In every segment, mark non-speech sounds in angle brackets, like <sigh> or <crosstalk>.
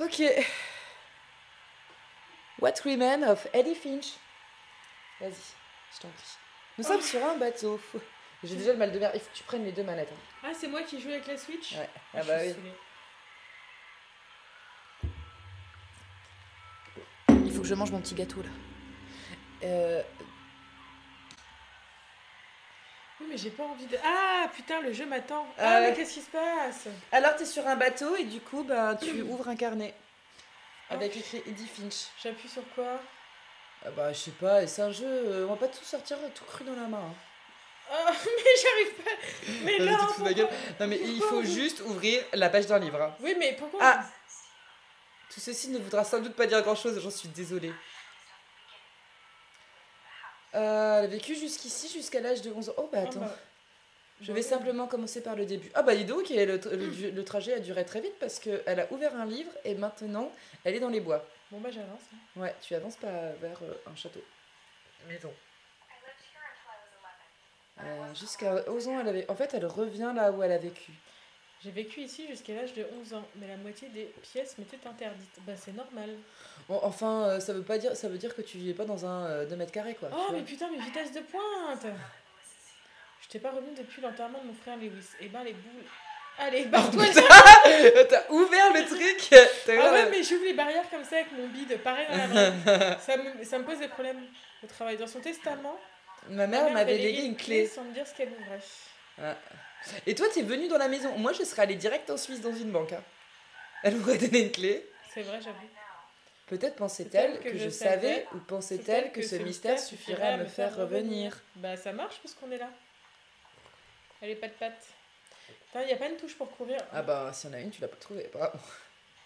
Ok. What Remains of Eddie Finch? Vas-y, je t'en prie. Nous sommes sur un bateau. J'ai déjà le mal de mer. Il faut que tu prennes les deux manettes. hein. Ah, c'est moi qui joue avec la Switch? Ouais. Ah, Ah bah oui. Il faut que je mange mon petit gâteau là. Euh, mais j'ai pas envie de. Ah, putain, le jeu m'attend. Ah Ah, mais qu'est-ce qui se passe? Alors, tu es sur un bateau et du coup, ben, tu ouvres un carnet avec écrit Eddie Finch. J'appuie sur quoi? Ah bah, je sais pas, c'est un jeu, euh, on va pas tout sortir tout cru dans la main. hein. Ah, <laughs> mais j'arrive pas. Mais non, gueule. pourquoi? Non, mais il faut juste ouvrir la page d'un livre. hein. Oui, mais pourquoi Ah Tout ceci ne voudra sans doute pas dire grand chose, j'en suis désolée. Euh, elle a vécu jusqu'ici, jusqu'à l'âge de 11 ans. Oh bah Ah, attends, bah, je vais simplement commencer par le début. Ah bah dis donc, et le, le- le trajet a duré très vite parce qu'elle a ouvert un livre et maintenant elle est dans les bois. Bon, bah, j'avance. hein. Ouais, tu avances pas vers euh, un château. Maison. Euh, jusqu'à 11 ans, elle avait. En fait, elle revient là où elle a vécu. J'ai vécu ici jusqu'à l'âge de 11 ans, mais la moitié des pièces m'étaient interdites. Bah, c'est normal. Bon, enfin, euh, ça veut pas dire, ça veut dire que tu vivais pas dans un euh, 2 mètres carrés quoi. Oh, mais putain, mais vitesse de pointe Je t'ai pas revenu depuis l'enterrement de mon frère Lewis. Eh ben, les boules. Allez, barre-toi <laughs> T'as ouvert le truc Ah ouais, mais j'ouvre les barrières comme ça avec mon bide, pareil dans la vraie. ça, me, ça me pose des problèmes au travail. Dans son testament, Ma mère mère m'avait légué une clé. sans me dire ce qu'elle ouvrait. Et toi, t'es venu dans la maison. Moi, je serais allée direct en Suisse dans une banque. hein. Elle m'aurait donné une clé. C'est vrai, j'avoue. Peut-être pensait-elle que, je savais ou pensait-elle que, ce mystère suffirait à me faire revenir. Bah, ça marche parce qu'on est là. Elle est pas de patte. Putain, y a pas une touche pour courir. Ah bah, si on a une, tu l'as pas trouvée. Bravo.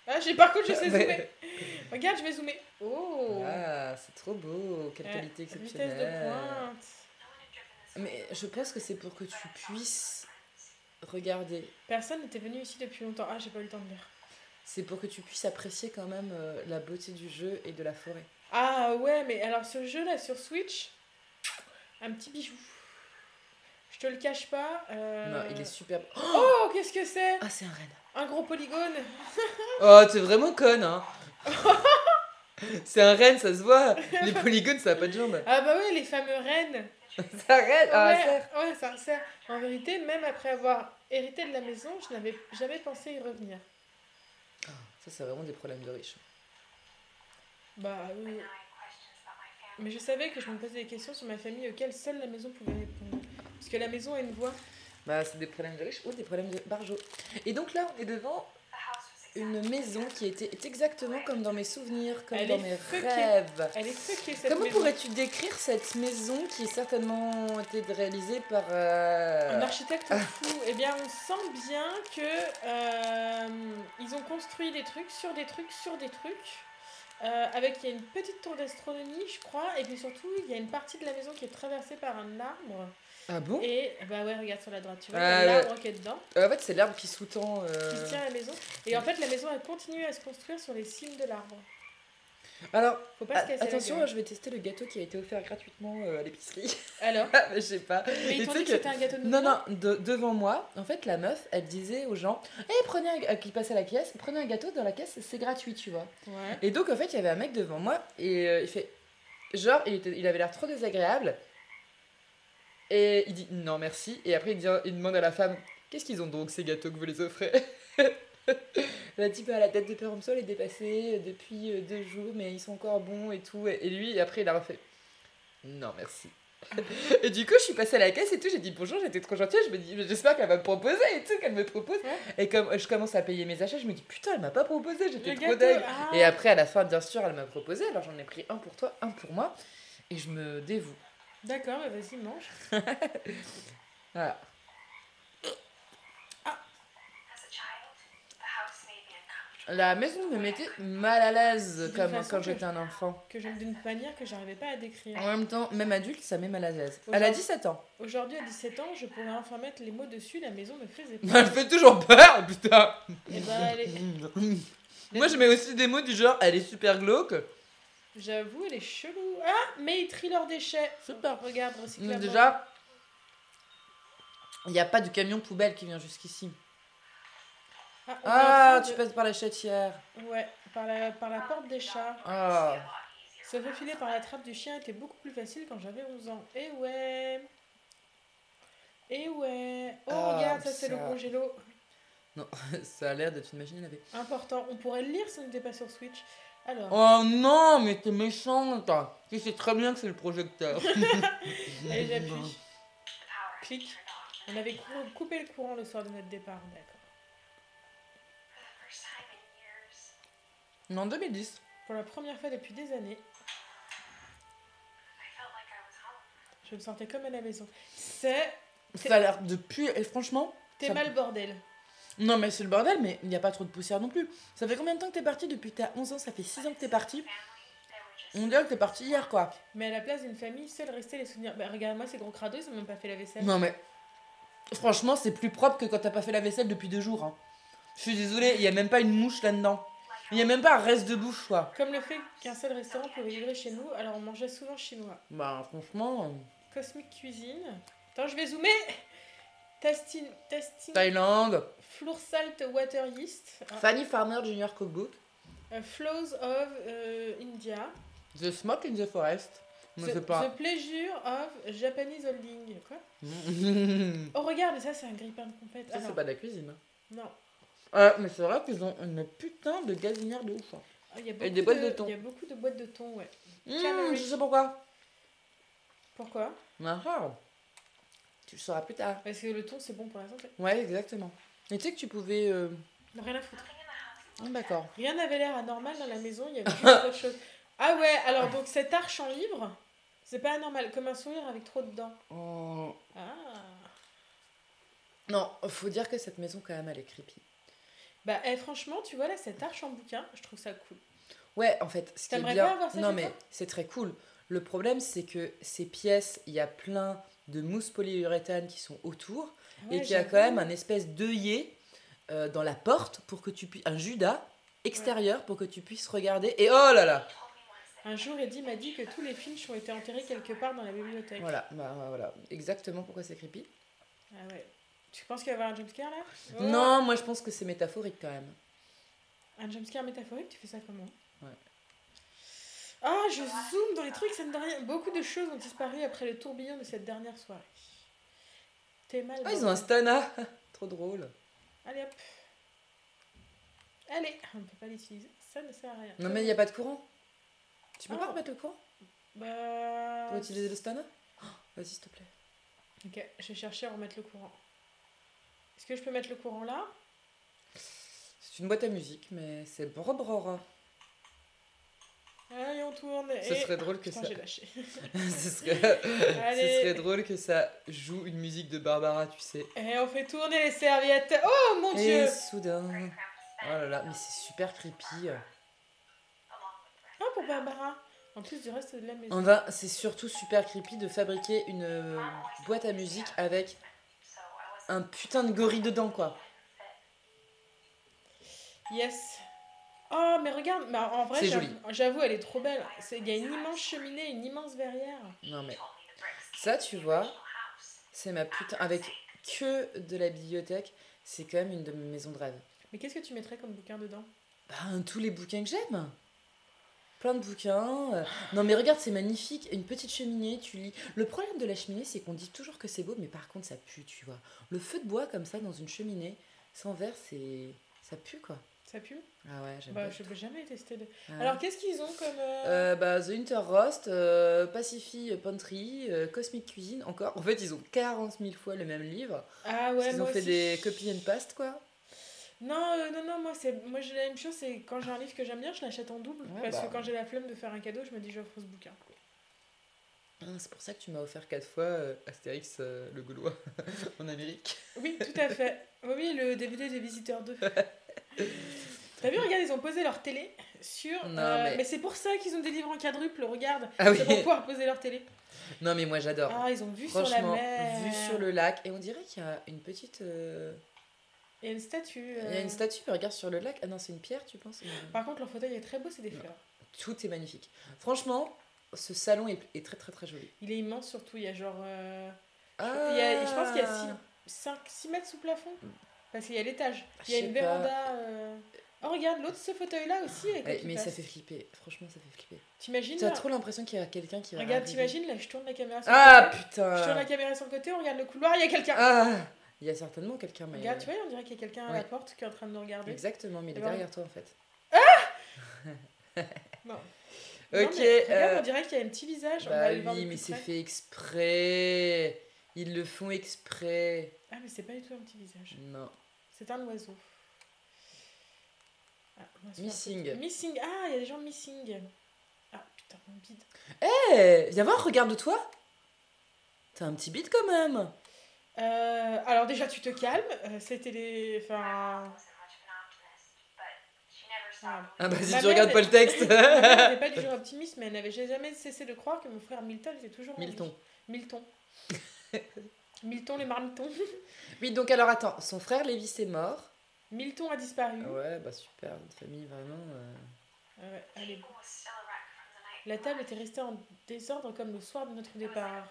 Ah, j'ai par contre, je sais <laughs> zoomer. Regarde, je vais zoomer. Oh Ah, c'est trop beau. Quelle Ouais, qualité Vitesse de exceptionnelle. pointe. Mais je pense que c'est pour que tu puisses regarder. Personne n'était venu ici depuis longtemps. Ah, j'ai pas eu le temps de lire. C'est pour que tu puisses apprécier quand même euh, la beauté du jeu et de la forêt. Ah ouais, mais alors ce jeu-là sur Switch, un petit bijou. Je te le cache pas. euh, Non, il est superbe. Oh, qu'est-ce que c'est? Ah, c'est un renne. Un gros polygone. <laughs> Oh, t'es vraiment conne, hein. <laughs> c'est un renne, ça se voit. Les polygones, ça a pas de jambes. Ah bah oui, les fameux rennes. <laughs> Ça renne, ah, ouais, cerf. ouais, ça sert. En vérité, même après avoir hérité de la maison, je n'avais jamais pensé y revenir. Ça, c'est vraiment des problèmes de riches. Bah oui. Mais je savais que je me posais des questions sur ma famille auxquelles seule la maison pouvait répondre. Parce que la maison a une voix. Bah, c'est des problèmes de riches ou des problèmes de barjots. Et donc là, on est devant une maison qui était est exactement comme dans mes souvenirs, comme Elle dans mes fuckée. rêves. Elle est fuckée cette Comment pourrais-tu décrire cette maison qui est certainement été réalisée par... euh, Un architecte fou. Eh bien, on sent bien que euh, ils ont construit des trucs sur des trucs sur des trucs. Euh, avec il y a une petite tour d'astronomie, je crois, et puis surtout il y a une partie de la maison qui est traversée par un arbre. Ah bon? Et bah ouais, regarde sur la droite, tu vois, Ah l'arbre qui est dedans, Euh, En fait, c'est l'arbre qui sous-tend... euh, qui tient la maison. Et en fait, la maison a continué à se construire sur les cimes de l'arbre. Alors, Faut pas se attention, je vais tester le gâteau qui a été offert gratuitement euh, à l'épicerie. <laughs> Alors, Ah, je sais pas. mais ils t'ont dit que c'était un gâteau de Non, non, de- devant moi, en fait, la meuf, elle disait aux gens, eh, prenez un, qui passaient à la caisse, prenez un gâteau dans la caisse, c'est gratuit, tu vois. Ouais. Et donc, en fait, il y avait un mec devant moi, et il fait, genre, il, était- il avait l'air trop désagréable, et il dit, non, merci, et après, il, dit- il demande à la femme, qu'est-ce qu'ils ont donc, ces gâteaux que vous les offrez? <laughs> La type à la tête de est dépassée depuis euh, deux jours, mais ils sont encore bons et tout, et lui, après, il a refait, non, merci. <laughs> Et du coup, je suis passée à la caisse et tout, j'ai dit bonjour, j'étais trop gentille, je me dis, j'espère qu'elle va me proposer et tout, qu'elle me propose. Ouais. Et comme je commence à payer mes achats, je me dis putain, elle m'a pas proposé, j'étais trop dingue. ah. Et après, à la fin, bien sûr, elle m'a proposé, alors j'en ai pris un pour toi, un pour moi, et je me dévoue. D'accord, bah vas-y, mange. <laughs> Voilà. La maison me mettait mal à l'aise comme quand j'étais un enfant. Que je d'une manière que j'arrivais pas à décrire. En même temps, même adulte, ça met mal à l'aise. Elle a Aujourd'hui- 17 ans. Aujourd'hui, à 17 ans, je pourrais enfin mettre les mots dessus, la maison me faisait peur. <laughs> Elle fait toujours peur, putain. Et bah, elle est- <laughs> Moi, je mets aussi des mots du genre, elle est super glauque. J'avoue, elle est chelou. Ah, mais ils trient leurs déchets. Super, regarde, recyclable. Déjà, il n'y a pas de camion poubelle qui vient jusqu'ici. Ah, Ah, tu de- passes par la chatière. Ouais, par la, par la porte des chats. Ah. Se faufiler par la trappe du chien était beaucoup plus facile quand j'avais 11 ans. Et ouais. Et ouais. Oh, Ah, regarde, ça c'est le congélo. Non, <laughs> ça a l'air d'être une machine à laver. Important. On pourrait le lire si on n'était pas sur Switch. Alors, Oh non, mais t'es méchante. Tu sais très bien que c'est le projecteur. <laughs> allez, j'appuie. <laughs> Clic. On avait cou- coupé le courant le soir de notre départ. D'accord. Non, 2010. Pour la première fois depuis des années, je me sentais comme à la maison. C'est. Ça a l'air de puer. Et franchement. T'es Ça- mal bordel. Non, mais c'est le bordel, mais il n'y a pas trop de poussière non plus. Ça fait combien de temps que t'es parti Depuis que t'as 11 ans, ça fait 6 ans que t'es parti. On dirait que t'es parti hier, quoi. Mais à la place d'une famille, seuls restaient les souvenirs. Bah, regarde-moi ces gros crados, ils ont même pas fait la vaisselle. Non, mais. Franchement, c'est plus propre que quand t'as pas fait la vaisselle depuis deux jours. hein. Je suis désolée, il y a même pas une mouche là-dedans. Il y a même pas un reste de bouche, quoi. Comme le fait qu'un seul restaurant pouvait livrer chez nous, alors on mangeait souvent chinois. Bah, franchement. euh, Cosmic Cuisine. Attends, je vais zoomer Tasting. Tasting. Thaïlande. Flour Salt Water Yeast. Ah, Fanny Farmer Junior Cookbook. euh, Flows of euh, India. The Smoke in the Forest. Je the, sais pas. the Pleasure of Japanese Holding. Quoi ça, <laughs> Oh, regarde, ça, c'est un grille-pain de compète. c'est Alors, pas de la cuisine. Non. Euh, mais c'est vrai qu'ils ont une putain de gazinière de ouf. hein. Ah, il y a beaucoup des boîtes de thon. Il y a beaucoup de boîtes de thon, ouais. Mmh, je sais pourquoi. Pourquoi? Ah, ah. Tu le sauras plus tard. Parce que le thon, c'est bon pour la santé. Ouais, exactement. Et tu sais que tu pouvais. euh, Rien à foutre. ah, D'accord. Rien n'avait l'air anormal dans la maison, il y avait <laughs> juste autre chose. Ah ouais, alors donc cette arche en livre, c'est pas anormal, comme un sourire avec trop de dents. Oh. Ah. Non, faut dire que cette maison, quand même, elle est creepy. Bah eh, franchement, tu vois là, cette arche en bouquin, je trouve ça cool. Ouais, en fait, ce qui est bien. pas avoir ça non, mais c'est très cool. Le problème, c'est que ces pièces, il y a plein de mousses polyuréthane qui sont autour et Ouais, qu'il y a quand même un espèce d'œillet euh, dans la porte pour que tu puisses. Un Judas extérieur pour que tu puisses regarder. Et oh là là Un jour, Eddie m'a dit que tous les films ont été enterrés quelque part dans la bibliothèque. Voilà, bah, voilà. Exactement pourquoi c'est creepy. Ah ouais. Tu penses qu'il va y avoir un jumpscare là? Oh, Non, moi je pense que c'est métaphorique quand même. Un jumpscare métaphorique, tu fais ça comment? Ouais. Ah, je zoome dans les trucs, ça ne donne rien. Beaucoup de choses ont disparu après le tourbillon de cette dernière soirée. T'es mal. Ah, ils ont un. Stana <laughs> Trop drôle. Allez hop. Allez, on ne peut pas l'utiliser, ça ne sert à rien. Non, mais il n'y a pas de courant. Tu peux Ah. pas remettre le courant Bah. pour utiliser le Stana Oh, Vas-y, s'il te plaît. Ok, je vais chercher à remettre le courant. Est-ce que je peux mettre le courant là? C'est une boîte à musique, mais c'est Brobrora. Allez, on tourne. Ce et... serait drôle que Putain, ça. j'ai lâché. <laughs> <laughs> ce, serait... Allez. ce serait drôle que ça joue une musique de Barbara, tu sais. Et on fait tourner les serviettes. Oh mon Et dieu soudain. Oh là là, mais c'est super creepy. Ah, pour Barbara En plus du reste de la maison. On va, c'est surtout super creepy de fabriquer une euh, boîte à musique avec un putain de gorille dedans, quoi. Yes. Oh, mais regarde, mais en vrai, j'avoue- elle est trop belle. Il y a une immense cheminée, une immense verrière. Non mais ça, tu vois, c'est ma putain avec que de la bibliothèque, c'est quand même une de mes maisons de rêve. Mais qu'est-ce que tu mettrais comme bouquin dedans? Ben, tous les bouquins que j'aime. Plein de bouquins. euh. Non mais regarde, c'est magnifique. Une petite cheminée, tu lis. Le problème de la cheminée, c'est qu'on dit toujours que c'est beau, mais par contre, ça pue, tu vois. Le feu de bois comme ça dans une cheminée, sans verre, c'est... Ça pue, quoi. Ça pue Ah ouais, j'aime Bah, pas. je peux jamais tester. De... Ah. Alors, qu'est-ce qu'ils ont comme. euh, Euh, bah, The Winter Roast, euh, Pacific Pantry, euh, Cosmic Cuisine, encore. En fait, ils ont 40 000 fois le même livre. Ah ouais, ils moi ont fait aussi. des copy and paste, quoi. Non, non, non, moi, c'est... moi j'ai la même chose. C'est quand j'ai un livre que j'aime bien, je l'achète en double. Ouais, parce bah. que quand j'ai la flemme de faire un cadeau, je me dis, j'offre ce bouquin. Ah, c'est pour ça que tu m'as offert 4 fois Astérix le Gaulois <laughs> en Amérique. Oui, tout à fait. Oui, oui, le DVD des Visiteurs 2. <laughs> T'as vu, regarde, ils ont posé leur télé sur. Non, euh, mais- mais c'est pour ça qu'ils ont des livres en quadruple, regarde. Ah oui. C'est pour pouvoir poser leur télé. Non, mais moi j'adore. Ah, ils ont vu sur la Franchement, mer. vu sur le lac. Et on dirait qu'il y a une petite. euh, Il y a une statue. Il y a euh. une statue, mais regarde sur le lac. Ah non, c'est une pierre, tu penses? Par contre, leur fauteuil est très beau, c'est des fleurs. Tout est magnifique. Franchement, ce salon est, est très très très joli. Il est immense surtout, il y a genre. euh, Ah. il y a- je pense qu'il y a 6, 5, 6 mètres sous plafond. Parce qu'il y a l'étage. Ah, Il y a une pas. véranda. euh, Oh, regarde, l'autre, ce fauteuil-là aussi. Avec Ouais, qui mais ça passe. fait flipper. Franchement, ça fait flipper. T'imagines Tu as là trop l'impression qu'il y a quelqu'un qui va. Regarde, t'imagines là, je tourne la caméra sur Ah le côté. Je tourne la putain caméra sur le côté, on regarde le couloir, il y a quelqu'un. Ah Il y a certainement quelqu'un, mais. Regarde, tu vois, on dirait qu'il y a quelqu'un à la porte qui est en train de nous regarder. Exactement, mais il est derrière toi en fait. Non. Ok. <laughs> Non, mais regarde, euh, on dirait qu'il y a un petit visage. on va Bah aller le voir de oui, mais c'est fait exprès. Ils le font exprès. Ah, mais c'est pas du tout un petit visage. Non. C'est un oiseau. Ah, Missing. Missing. Ah, il y a des gens missing. Ah, putain, mon bide. Eh, viens voir, regarde-toi. T'as un petit bide quand même. Euh, alors déjà, tu te calmes. euh, C'était les... Enfin... voilà. Ah bah si tu mère regardes pas le texte. N'était pas du <laughs> genre optimiste, mais elle n'avait jamais cessé de croire que mon frère Milton était toujours. Milton. Milton. <laughs> Milton les marmitons. <laughs> Oui, donc alors attends, son frère Lévis est mort. Milton a disparu. Ouais, bah super, une famille vraiment. euh, Ah. La table était restée en désordre comme le soir de notre départ.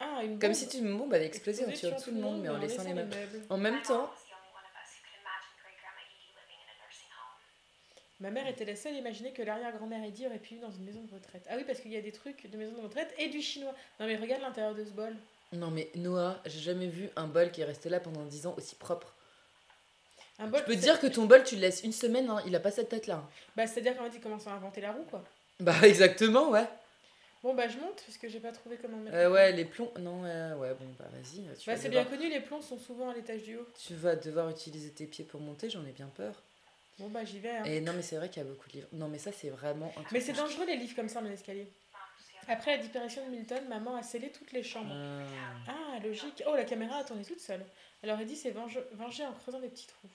Ah, une Comme si une bombe avait explosé en tuant tout le monde, mais en laissant les meubles. En même temps, Ma mère était la seule à imaginer que l'arrière-grand-mère Eddie aurait pu vivre dans une maison de retraite. Ah oui, parce qu'il y a des trucs de maison de retraite et du chinois. Non mais regarde l'intérieur de ce bol. non mais Noah, j'ai jamais vu un bol qui est resté là pendant 10 ans aussi propre. Un bol. Je peux dire que ton bol, tu le laisses une semaine, hein, il a pas cette tête là. Bah c'est-à-dire qu'en fait ils commencent à inventer la roue quoi. Bah <laughs> exactement, ouais. Bon bah je monte parce que j'ai pas trouvé comment mettre. Euh, ouais, les plombs. Non, euh, ouais, bon, bah vas-y. Tu, Bah vas c'est bien connu, les plombs sont souvent à l'étage du haut. tu vas devoir utiliser tes pieds pour monter, j'en ai bien peur. Bon bah j'y vais. hein. Et non, mais c'est vrai qu'il y a beaucoup de livres. Non, mais ça, c'est vraiment. un Mais c'est dangereux les livres comme ça dans l'escalier. Après la disparition de Milton, maman a scellé toutes les chambres. Ah. Ah, logique. Oh, la caméra a tourné toute seule. Alors Eddie s'est venge- vengé en creusant des petits trous.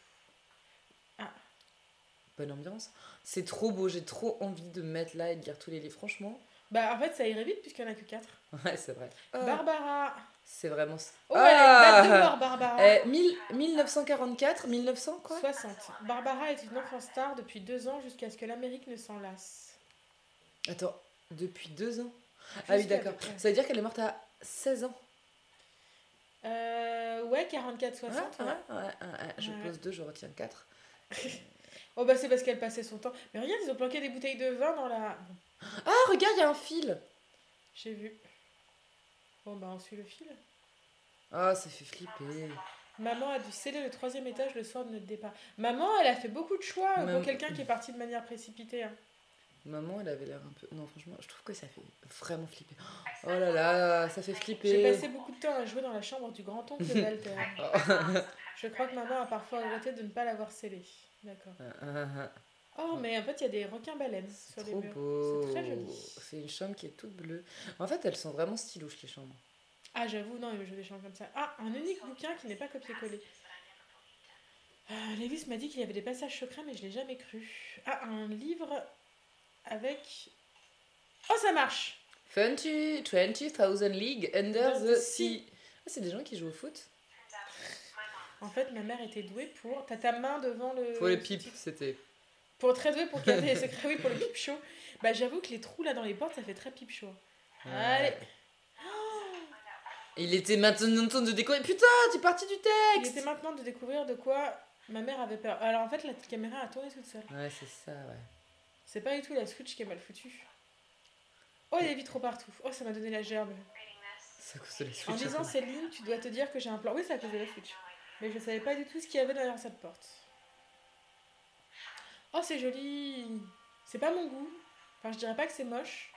Bonne ambiance. C'est trop beau, j'ai trop envie de me mettre là et de lire tous les livres. Franchement, Bah en fait ça irait vite puisqu'il n'y en a que 4. ouais, c'est vrai. Ah, Barbara. C'est vraiment. Oh, elle a une date de Ah mort, Barbara. Eh, 1000 1944 1900 quoi? 60. Barbara est une enfant star depuis deux ans jusqu'à ce que l'Amérique ne s'en lasse. Attends, depuis deux ans? Ah oui, d'accord. Ça veut dire qu'elle est morte à 16 ans? Euh, ouais, 44-60. Ouais, ouais. ouais, ouais, ouais, ouais. Je pose deux, je retiens quatre. <laughs> Oh bah c'est parce qu'elle passait son temps. Mais regarde, ils ont planqué des bouteilles de vin dans la... Ah, regarde, il y a un fil J'ai vu. Bon bah on suit le fil. Ah, ça fait flipper. Maman a dû sceller le troisième étage le soir de notre départ. Maman, elle a fait beaucoup de choix Maman- pour quelqu'un qui est parti de manière précipitée. hein. Maman, elle avait l'air un peu. Non, franchement, je trouve que ça fait vraiment flipper. Oh là là, ça fait J'ai flipper. passé beaucoup de temps à jouer dans la chambre du grand-oncle Walter. <laughs> Je crois que maman a parfois regretté de ne pas l'avoir scellé. D'accord. Oh, mais en fait, il y a des requins-baleines sur C'est les trop murs. beau. C'est très joli. C'est une chambre qui est toute bleue. En fait, elles sont vraiment stylouches, les chambres. Ah, j'avoue, non, je veux des chambres comme ça. Ah, un unique bouquin qui n'est pas copié-collé. Euh, Lévis m'a dit qu'il y avait des passages secrets, mais je l'ai jamais cru. Ah, un livre avec... Oh, ça marche 20 20,000 League Under Under the the Sea. Ah, c'est des gens qui jouent au foot? En fait, ma mère était douée pour... T'as ta main devant le... Pour les pipes, c'était. Pour très douée pour garder les <laughs> secrets, oui, pour le pipe chaud. Bah, j'avoue que les trous là dans les portes, ça fait très pipe chaud. Allez Il était maintenant temps de découvrir. Putain, tu es parti du Il texte était maintenant de découvrir de quoi ma mère avait peur. Alors en fait, la caméra a tourné toute seule. Ouais, c'est ça, ouais. C'est pas du tout la switch qui est mal foutue. Oh, il y a des vitraux partout. Oh, ça m'a donné la gerbe. C'est à cause de la En Switch. lisant ces lignes, tu dois te dire que j'ai un plan. Oui, c'est à cause de la switch. Mais je savais pas du tout ce qu'il y avait derrière cette porte. Oh, c'est joli. C'est pas mon goût. Enfin, je dirais pas que c'est moche.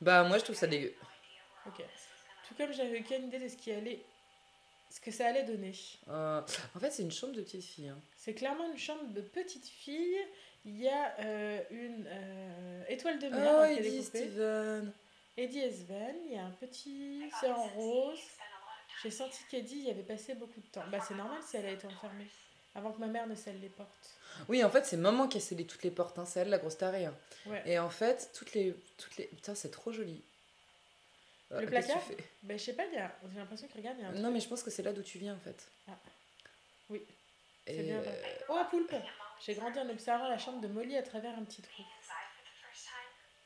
Bah, moi, je trouve ça dégueu. Ok. Tout comme j'avais aucune idée de ce qui allait, ce que ça allait donner. Euh, en fait, c'est une chambre de petite fille. hein. C'est clairement une chambre de petite fille. Il y a euh, une euh, étoile de mer Oh, qui est Eddie découpée. Steven. Eddie et Sven. Il y a un petit. C'est en rose. J'ai senti qu'Eddie y avait passé beaucoup de temps. Bah, c'est normal si elle a été enfermée. Avant que ma mère ne scelle les portes. Oui, en fait, c'est maman qui a scellé toutes les portes. Hein. C'est elle, la grosse tarée. hein. Ouais. Et en fait, toutes les. Toutes les... Putain, c'est trop joli. Euh, Le tu placard Bah, je sais pas, a- j'ai l'impression que regarde, il y a un Non, mais je pense que c'est là d'où tu viens, en fait. Ah. Oui, Et, C'est bien. euh. Oh, poulpe J'ai grandi en observant la chambre de Molly à travers un petit trou.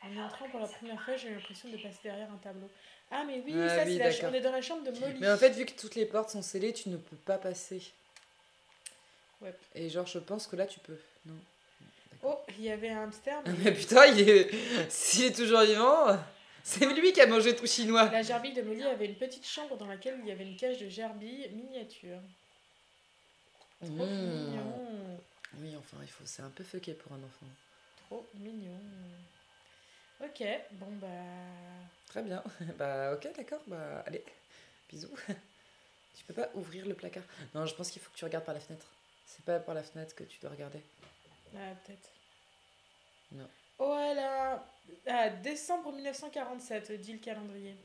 En y entrant pour la première fois, j'ai l'impression de passer derrière un tableau. Ah, mais oui, Ah ça, oui, c'est la on est dans la chambre de Molly. Mais en fait, vu que toutes les portes sont scellées, tu ne peux pas passer. Ouais. Et genre, je pense que là, tu peux. Non. Oh, il y avait un hamster. mais- Mais <laughs> putain, il est... s'il est toujours vivant, c'est lui qui a mangé tout chinois. La gerbille de Molly avait une petite chambre dans laquelle il y avait une cage de gerbille miniature. Trop Mmh. mignon. Oui, enfin, il faut... c'est un peu fucké pour un enfant. Trop mignon. Ok, bon bah. Très bien. <laughs> Bah, ok, d'accord. Bah, allez, bisous. <laughs> Tu peux pas ouvrir le placard. Non, je pense qu'il faut que tu regardes par la fenêtre. C'est pas par la fenêtre que tu dois regarder. Ah, peut-être. Non. Oh, elle a. Ah, décembre 1947, dit le calendrier.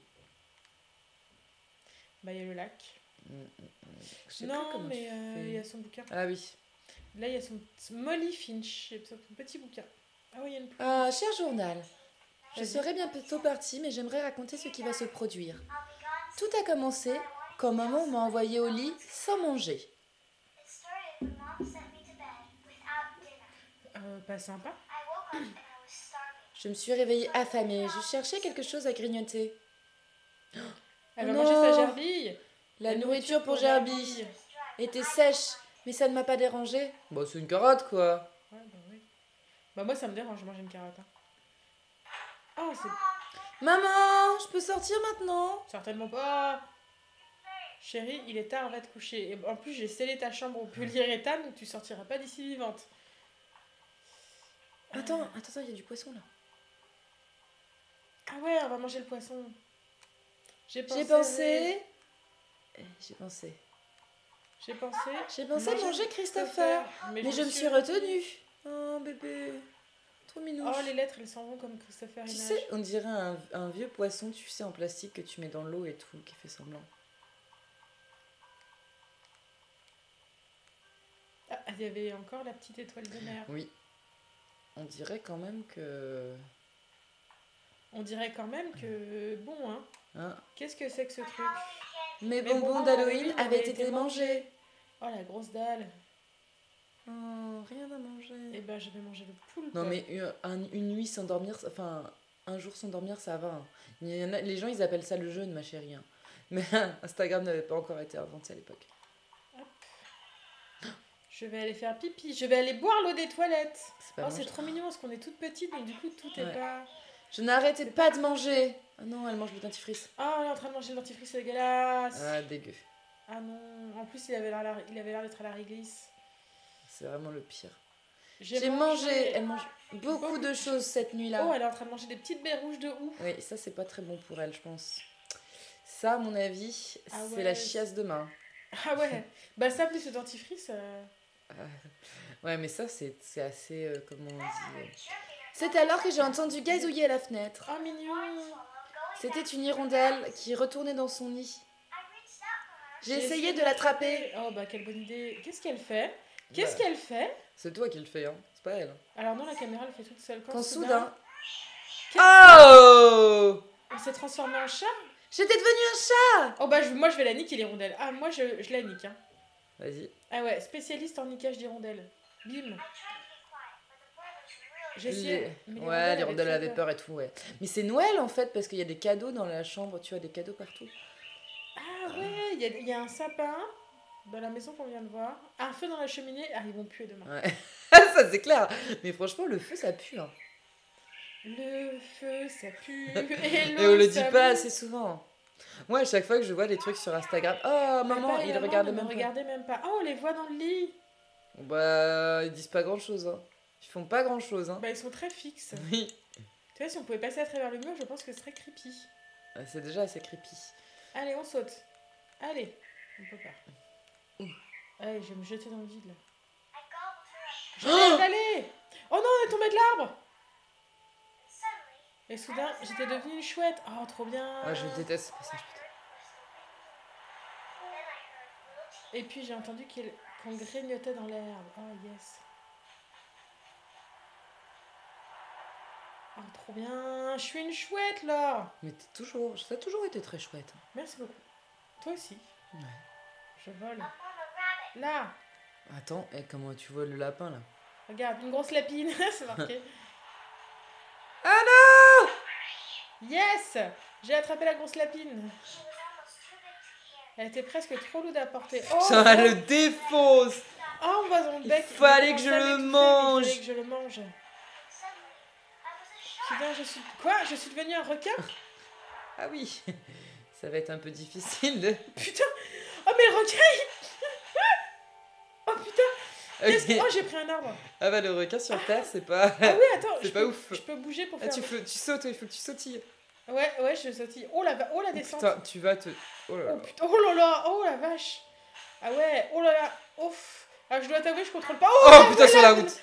Bah, il y a le lac. Mm, mm, mm. Non, mais euh, il y a son bouquin. Ah oui. Là, il y a son Molly Finch, son petit bouquin. Ah oui, il y a une plume. Ah, cher journal, je serai bientôt partie, mais j'aimerais raconter ce qui va se produire. Tout a commencé quand maman m'a envoyé au lit sans manger. Euh, pas sympa. Je me suis réveillée affamée, je cherchais quelque chose à grignoter. <gasps> Elle va Non. manger sa gerbille. La nourriture pour Gerbille était sèche, mais ça ne m'a pas dérangée. Bon, c'est une carotte, quoi. Ouais, bah oui. Bah, moi, ça me dérange de manger une carotte. hein. Ah, c'est Maman, je peux sortir maintenant? Certainement pas. Chérie, il est tard, va te coucher. Et en plus, j'ai scellé ta chambre au polyuréthane, donc tu sortiras pas d'ici vivante. Attends, attends, attends, il y a du poisson là. Ah ouais, on va manger le poisson. J'ai pensé. J'ai pensé. Eh, J'ai pensé. J'ai pensé. J'ai pensé manger Christopher. Mais je me suis retenue. Oh bébé. Trop mignon. Oh, les lettres, elles s'en vont comme Christopher Tu sais, on dirait un, un vieux poisson, tu sais, en plastique que tu mets dans l'eau et tout, qui fait semblant. Ah, il y avait encore la petite étoile de mer. Oui. On dirait quand même que. On dirait quand même que. Bon, hein. Hein, Qu'est-ce que c'est que ce truc? Mes bonbons bonbons d'Halloween avaient été été mangés. Oh, la grosse dalle. Oh, rien à manger. Eh ben, je vais manger le poulpe. Non, mais une, un- une nuit sans dormir, enfin, un jour sans dormir, ça va. hein. Il y en a- les gens, ils appellent ça le jeûne, ma chérie. hein. Mais <laughs> Instagram n'avait pas encore été inventé à l'époque. Je vais aller faire pipi. Je vais aller boire l'eau des toilettes. C'est Oh, c'est trop mignon parce qu'on est toute petite, mais du coup, tout est Ouais. pas. Je n'arrêtais pas de manger. Ah non, elle mange le dentifrice. Ah, elle est en train de manger le dentifrice, c'est dégueulasse. Ah, dégueu. Ah non, en plus, il avait l'air d'être à la réglisse. C'est vraiment le pire. J'ai mangé. mangé. Elle mange beaucoup de choses cette nuit-là. Oh, elle est en train de manger des petites baies rouges de ouf. Oui, ça, c'est pas très bon pour elle, je pense. Ça, à mon avis, Ah c'est ouais. la chiasse de main. Ah ouais. bah, ça, plus le dentifrice. euh, Ouais, mais ça, c'est c'est assez. euh, comment on dit euh, C'est alors que j'ai entendu gazouiller à la fenêtre. Oh, mignon. C'était une hirondelle qui retournait dans son nid. J'ai essayé de l'attraper. Oh, bah, quelle bonne idée. Qu'est-ce qu'elle fait? Qu'est-ce Bah, qu'elle fait? C'est toi qui le fais, hein. C'est pas elle. Alors, non, la caméra, elle fait toute seule. Quand, Quand soudain, Oh on s'est transformé en chat? J'étais devenue un chat Oh, bah, je- moi, je vais la niquer, l'hirondelle. Ah, moi, je, je la nique. Hein. Vas-y. Ah ouais, spécialiste en niquage d'hirondelles. Bim. J'ai Les- Ouais, très avaient peur et tout, ouais. Mais c'est Noël en fait, parce qu'il y a des cadeaux dans la chambre, tu vois, des cadeaux partout. Ah ouais, il y y a un sapin dans la maison qu'on vient de voir. Un feu dans la cheminée. Ah, ils vont puer demain. Ouais. <laughs> ça c'est clair. Mais franchement, le feu ça pue. hein. Le feu, ça pue. <laughs> Et, Et on le dit pas assez souvent. Moi, à chaque fois que je vois des trucs sur Instagram, oh Mais maman, pas, il maman, regarde ne me même pas. regardez même pas. Oh, on les voit dans le lit. Bah, ils disent pas grand chose. Hein. Ils font pas grand chose. Hein. Bah, ils sont très fixes. Oui. Tu vois, si on pouvait passer à travers le mur, je pense que ce serait creepy. Ah, C'est déjà assez creepy. Allez, on saute. Allez. On peut pas. Allez, je vais me jeter dans le vide là. Je vais avaler Oh non, on est tombé de l'arbre Et soudain, j'étais devenue une chouette. Oh, trop bien. Ouais, je déteste ce passage. Et puis j'ai entendu qu'il- qu'on grignotait dans l'herbe. Oh yes. Oh, trop bien. Je suis une chouette là. Mais t'es toujours, ça a toujours été très chouette. Merci beaucoup. Toi aussi. Ouais. Je vole. Là. Attends, et comment tu vois le lapin là? Regarde, une grosse lapine. <laughs> C'est marqué. Ah Yes J'ai attrapé la grosse lapine. Elle était presque trop lourde à porter. Oh, oh, le défonce Ah, on voit son Il bec. fallait il que je commence à le m'étouffer, mange. Il fallait que je le mange. Putain, je suis... Quoi? Je suis devenu un requin? Ah oui, <laughs> ça va être un peu difficile. de- Putain Oh, mais le requin il- Oh, Qu'est-ce que- Ok. Oh, j'ai pris un arbre. Ah bah le requin sur terre, c'est pas... Ah oui, attends. <laughs> C'est pas peux- ouf. Je peux bouger pour Ah, faire... tu, faut- tu sautes, il faut que tu sautilles. Ouais, ouais, je sautille. Oh la, oh, la descente. Putain, tu vas te... Oh là Oh là. putain, oh là là, oh la vache. Ah ouais, oh là là, ouf. Ah, je dois t'avouer, je contrôle pas. Oh la putain, sur la route.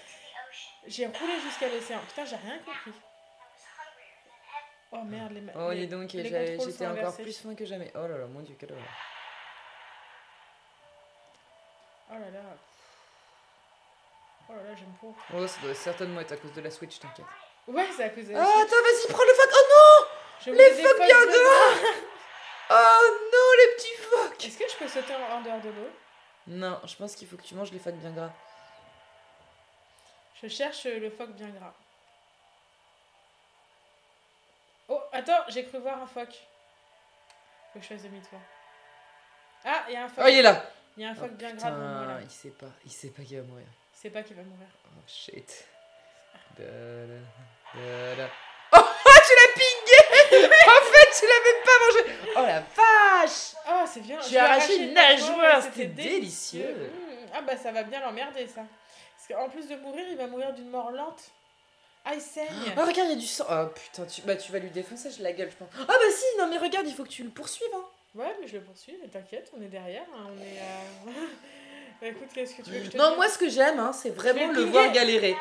J'ai roulé jusqu'à l'océan. Putain, j'ai rien compris. Oh merde, les ma- Oh, les- donc, j'étais encore plus faim que jamais. Oh là là, mon dieu, quelle horreur. Oh là là. Oh là là, j'aime pas. Oh, ça doit certainement être à cause de la Switch, t'inquiète. Ouais, c'est à cause de la Ah, Switch. attends, vas-y, prends le phoque Oh Je les phoques bien gras <laughs> Oh non, les petits phoques Est-ce que je peux sauter en, dehors de l'eau? Non, je pense qu'il faut que tu manges les phoques bien gras. Je cherche le phoque bien gras. Oh, attends, j'ai cru voir un phoque. Faut que je fasse demi-tour. Ah, il y a un phoque. Oh, il est là Il y a un Oh, phoque bien gras devant moi là. putain, il sait pas, il sait pas qu'il va mourir. Sait pas qu'il va mourir. Oh shit. Da, da, da, da. Oh, <laughs> tu l'as pingé <laughs> En fait, tu l'as même pas mangé Oh la vache Oh, c'est bien. J'ai Je lui ai arraché une nageoire, c'était délicieux. Mmh. Ah bah ça va bien l'emmerder ça. Parce qu'en plus de mourir, il va mourir d'une mort lente. Ah, il saigne. Oh regarde, il y a du sang Oh putain, tu, bah, tu vas lui défoncer la gueule, je pense. Ah bah si, non mais regarde, il faut que tu le poursuives. Hein. Ouais, mais je le poursuis, mais t'inquiète, on est derrière. hein, on est. euh, <laughs> Bah, écoute, qu'est-ce que tu veux que je te Non, dise moi ce que j'aime, hein, c'est vraiment le voir galérer.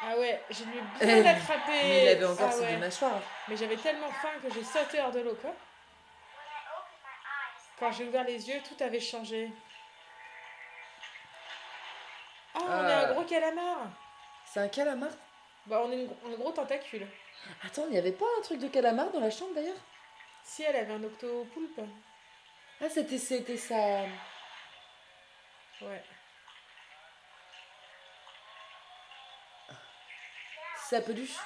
Ah ouais, j'ai Eh, bien attrapé. Mais il avait encore ah ses ouais. deux mâchoires. Mais j'avais tellement faim que j'ai sauté hors de l'eau, quoi. Quand j'ai ouvert les yeux, tout avait changé. Ah, on Ah. un gros calamar. C'est un calamar? Bah, on est une- un gros tentacule. Attends, il n'y avait pas un truc de calamar dans la chambre d'ailleurs? Si elle avait un octopoulpe. Ah, c'était, c'était ça. Ouais. Sa peluche.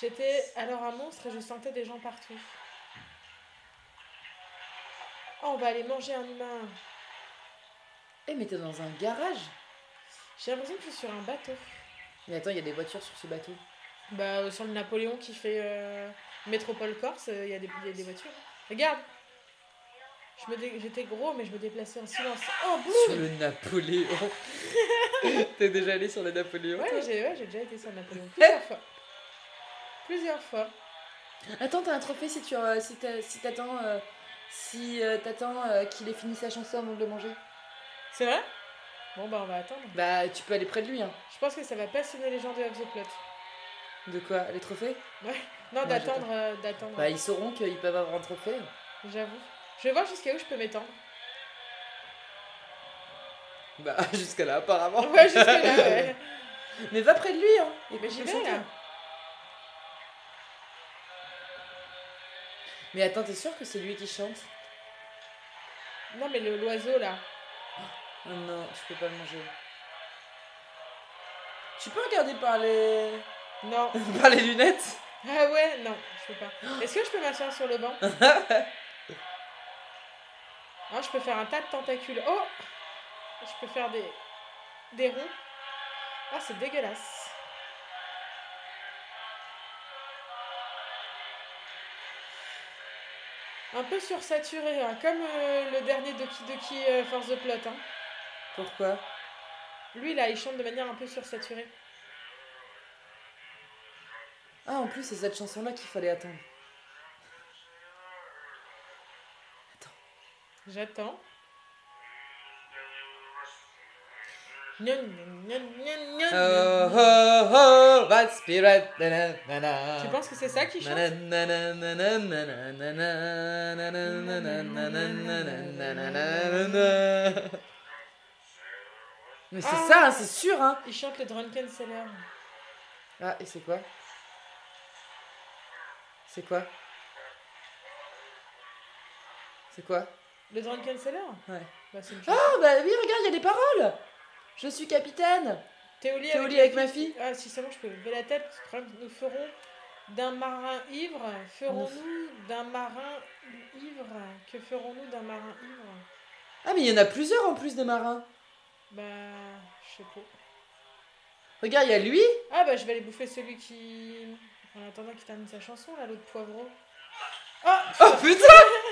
J'étais alors un monstre et je sentais des gens partout. Oh, on va aller manger un humain. Eh, mais t'es dans un garage J'ai l'impression que je suis sur un bateau. Mais attends, il y a des voitures sur ce bateau. Bah, euh, sur le Napoléon qui fait euh, Métropole Corse, euh, il y, a des- il y a des voitures. Regarde J'étais gros, mais je me déplaçais en silence. <laughs> Oh, Sur boum le Napoléon. <laughs> T'es déjà allé sur le Napoléon Ouais, j'ai ouais, j'ai déjà été sur le Napoléon. Plusieurs fois. Plusieurs fois. Attends, t'as un trophée si tu euh, si t'attends euh, si euh, t'attends euh, qu'il ait fini sa chanson avant de le manger. C'est vrai? Bon, bah, on va attendre. Bah, tu peux aller près de lui, hein. Je pense que ça va passionner les gens de Have the Plot. De quoi? Les trophées? Non, Non, d'attendre. euh, d'attendre. Bah, ils sauront qu'ils peuvent avoir un trophée. J'avoue. Je vais voir jusqu'à où je peux m'étendre. <laughs> Bah, jusqu'à là, apparemment. Ouais, jusque là, ouais. <laughs> Mais va près de lui, hein. Et Mais j'y vais là. Mais attends, t'es sûr que c'est lui qui chante? Non, mais l'oiseau là. Oh non, tu peux pas le manger. Tu peux regarder par les... Non. <laughs> par les lunettes? Ah ouais, non, je peux pas. Est-ce que je peux m'asseoir sur le banc? Ah, je peux faire un tas de tentacules. Oh Je peux faire des, des ronds. Ah, c'est dégueulasse. Un peu sursaturé, hein, comme euh, le dernier Doki Doki euh, Force the Plot. Hein. Pourquoi? Lui, là, il chante de manière un peu sursaturée. Ah, en plus, c'est cette chanson-là qu'il fallait attendre. J'attends. Oh, oh, oh, bad spirit. Tu penses que c'est ça qui chante Mais c'est ça, hein, c'est sûr. Hein. Il chante le Drunken Sailor. Ah, et c'est quoi C'est quoi C'est quoi le Drunken Sailor Ouais. Bah, c'est une chanson. Ah, bah oui, regarde, il y a des paroles Je suis capitaine T'es au lit avec, ma fille Ah, si seulement je peux lever la tête, parce que nous ferons d'un marin ivre ferons-nous d'un marin ivre Que ferons-nous d'un marin ivre? Ah, mais il y en a plusieurs en plus des marins. Bah, je sais pas. Regarde, il y a lui. Ah bah je vais aller bouffer celui qui... En attendant qu'il termine sa chanson, là, l'autre poivreau. Ah Oh putain <laughs>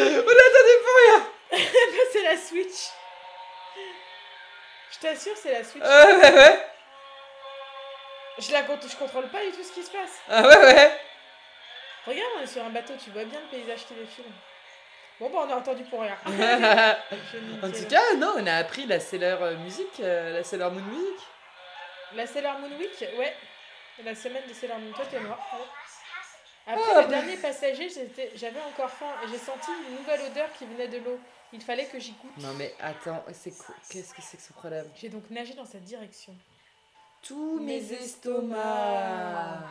On l'attendait pour rien bah, c'est la Switch Je t'assure, c'est la Switch. Ah ouais, ouais. Je la compte, je contrôle pas du tout ce qui se passe. Ah ouais, ouais. Regarde, on est sur un bateau, tu vois bien le paysage défile. Bon bah on a entendu pour rien. <laughs> en tout cas, non, on a appris la Sailor euh, Music, euh, la Sailor Moon Music. La Sailor Moon Week, ouais. La semaine de Sailor Moon, toi t'es moi. ouais. Après Ah, le dernier passager, j'avais encore faim et j'ai senti une nouvelle odeur qui venait de l'eau. Il fallait que j'y goûte. Non mais attends, c'est Qu'est-ce que c'est que ce problème? J'ai donc nagé dans cette direction. Tous mes mes estomacs.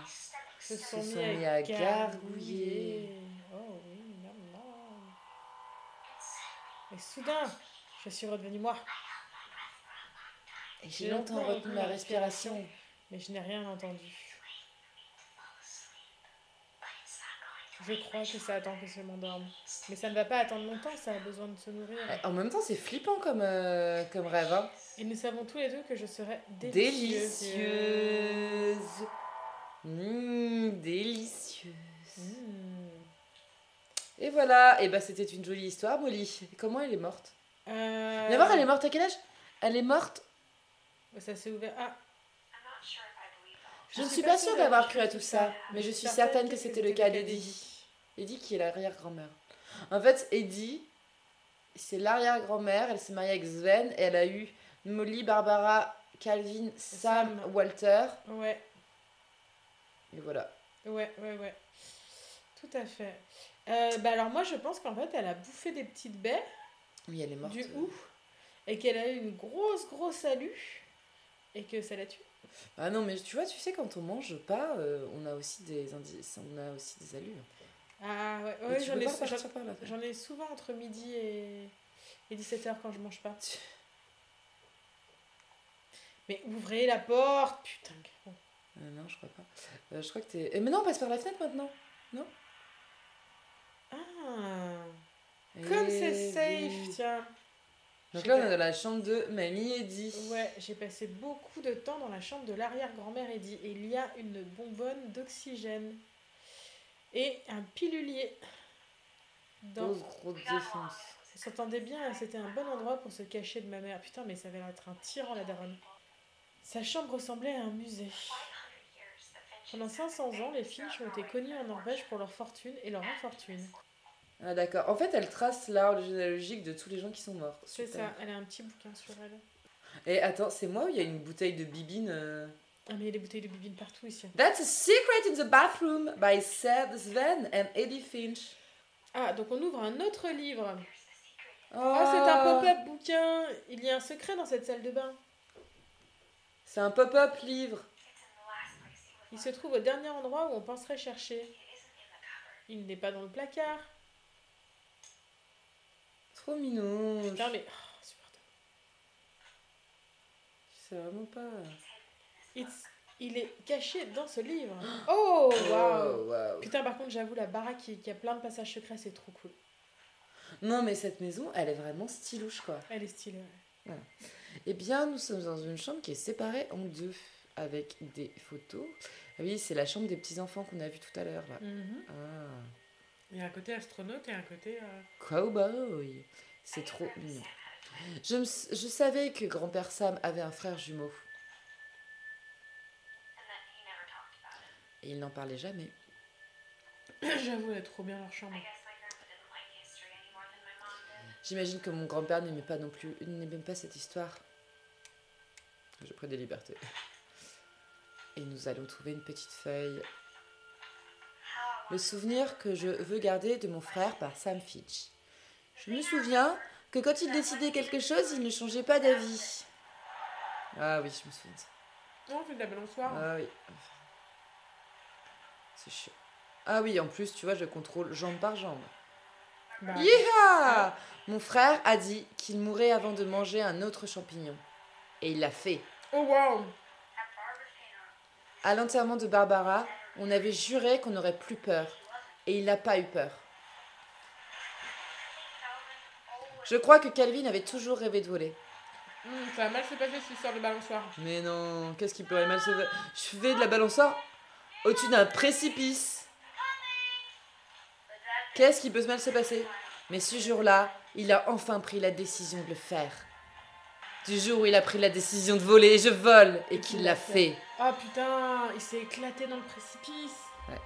Se sont mis à gargouiller. Oh oui, maman. Et soudain, je suis redevenue moi. Et j'ai longtemps retenu ma respiration. Mais je n'ai rien entendu. Je crois que ça attend que je m'endorme. Mais ça ne va pas attendre longtemps, ça a besoin de se nourrir. Eh, En même temps, c'est flippant comme, euh, comme rêve. Hein. Et nous savons tous les deux que je serai délicieuse. Délicieuse. Mmh, délicieuse. Mmh. Et voilà, et bah c'était une jolie histoire, Molly. Et comment elle est morte? Euh, voir, elle est morte à quel âge? Elle est morte. Ça s'est ouvert. Ah, Je ne suis pas sûre d'avoir cru à tout ça, mais je suis certaine que c'était le cas d'Eddie. Eddie qui est l'arrière-grand-mère. En fait, Eddie, c'est l'arrière-grand-mère, elle s'est mariée avec Sven, et elle a eu Molly, Barbara, Calvin, Sam. Walter. ouais, Et voilà. ouais, ouais, ouais. Tout à fait. Euh, bah alors moi je pense qu'en fait elle a bouffé des petites baies Oui, elle est morte. du hou et qu'elle a eu une grosse grosse alu et que ça l'a tuée. Ah non, mais tu vois, tu sais, quand on mange pas, euh, on a aussi des indices, on a aussi des allures. Ah ouais, j'en ai, j'en- souvent entre midi et, et 17h quand je mange pas. Mais ouvrez la porte, putain. Euh, non, je crois pas. Euh, je crois que t'es. Eh, mais non, on passe par la fenêtre maintenant. Ah, comme c'est Eh safe, oui. tiens. Donc là, on est dans la chambre de Mamie Eddie. Ouais, j'ai passé beaucoup de temps dans la chambre de l'arrière-grand-mère Eddie. Et il y a une bonbonne d'oxygène. Et un pilulier. Dans... Grosse défense. On s'entendait bien, c'était un bon endroit pour se cacher de ma mère. Putain, mais ça avait l'air d'être un tyran, la daronne. Sa chambre ressemblait à un musée. Pendant 500 ans, les Finch ont été connus en Norvège pour leur fortune et leur infortune. Ah d'accord. En fait, elle trace l'arbre généalogique de tous les gens qui sont morts. C'est ça, elle a un petit bouquin sur elle. Et attends, c'est moi ou il y a une bouteille de bibine euh Ah, mais il y a des bouteilles de bibine partout ici. That's a secret in the bathroom by Seb Sven and Eddie Finch. Ah, donc on ouvre un autre livre. Oh, Ah, c'est un pop-up bouquin. Il y a un secret dans cette salle de bain. C'est un pop-up livre. Il se trouve au dernier endroit où on penserait chercher. Il n'est pas dans le placard. Trop mignon. Putain, mais. oh, sais vraiment pas. It's- Il est caché dans ce livre. <gasps> Oh, waouh! Oh, waouh. Putain, par contre, j'avoue, la baraque qui, qui a plein de passages secrets, c'est trop cool. Non, mais cette maison, elle est vraiment stylouche, quoi. Elle est stylée. ouais. Eh bien, nous sommes dans une chambre qui est séparée en deux, avec des photos. Ah oui, c'est la chambre des petits-enfants qu'on a vu tout à l'heure, là. Ah, Il y a un côté astronaute et un côté. euh, cowboy. C'est trop mignon. Je, me je savais que grand-père Sam avait un frère jumeau. Et il n'en parlait jamais. <coughs> J'avoue, elle est trop bien leur chambre. J'imagine que mon grand-père n'aimait pas non plus, n'aimait pas cette histoire. Je prends des libertés. Et nous allons trouver une petite feuille. Le souvenir que je veux garder de mon frère par Sam Fitch. Je me souviens que quand il décidait quelque chose, il ne changeait pas d'avis. Ah oui, je me souviens de ça. Non, on fait de la balançoire. Ah oui. C'est chiant. Ah oui, en plus, tu vois, je contrôle jambe par jambe. Bah, Yeeha Mon frère a dit qu'il mourrait avant de manger un autre champignon. Et il l'a fait. Oh, waouh! À l'enterrement de Barbara, On avait juré qu'on n'aurait plus peur. Et il n'a pas eu peur. Je crois que Calvin avait toujours rêvé de voler. Hum, ça va mal se passer cette histoire de balançoire. Mais non, qu'est-ce qui pourrait mal se faire Je fais de la balançoire au-dessus d'un précipice. Qu'est-ce qui peut mal se passer? Mais ce jour-là, il a enfin pris la décision de le faire. Du jour où il a pris la décision de voler, et je vole, et qu'il l'a fait. Ah putain, il s'est éclaté dans le précipice. Ouais.